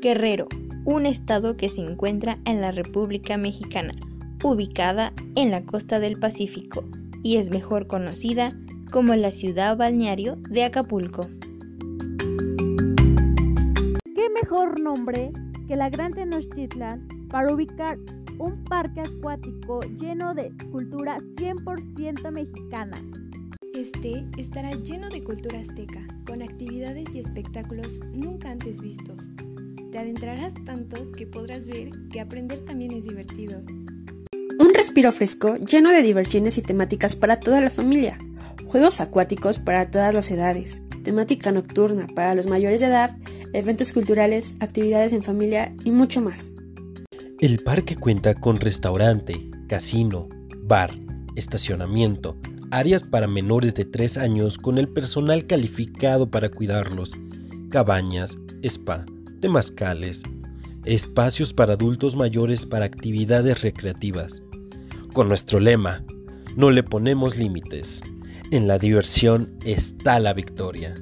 Guerrero, un estado que se encuentra en la República Mexicana, ubicada en la costa del Pacífico y es mejor conocida como la ciudad balneario de Acapulco. ¿Qué mejor nombre que la Gran Tenochtitlan para ubicar un parque acuático lleno de cultura 100% mexicana? Este estará lleno de cultura azteca, con actividades y espectáculos nunca antes vistos. Te adentrarás tanto que podrás ver que aprender también es divertido. Un respiro fresco lleno de diversiones y temáticas para toda la familia. Juegos acuáticos para todas las edades. Temática nocturna para los mayores de edad, eventos culturales, actividades en familia y mucho más. El parque cuenta con restaurante, casino, bar, estacionamiento, áreas para menores de 3 años con el personal calificado para cuidarlos, cabañas, spa, temazcales, espacios para adultos mayores para actividades recreativas. Con nuestro lema, no le ponemos límites. En la diversión está la victoria.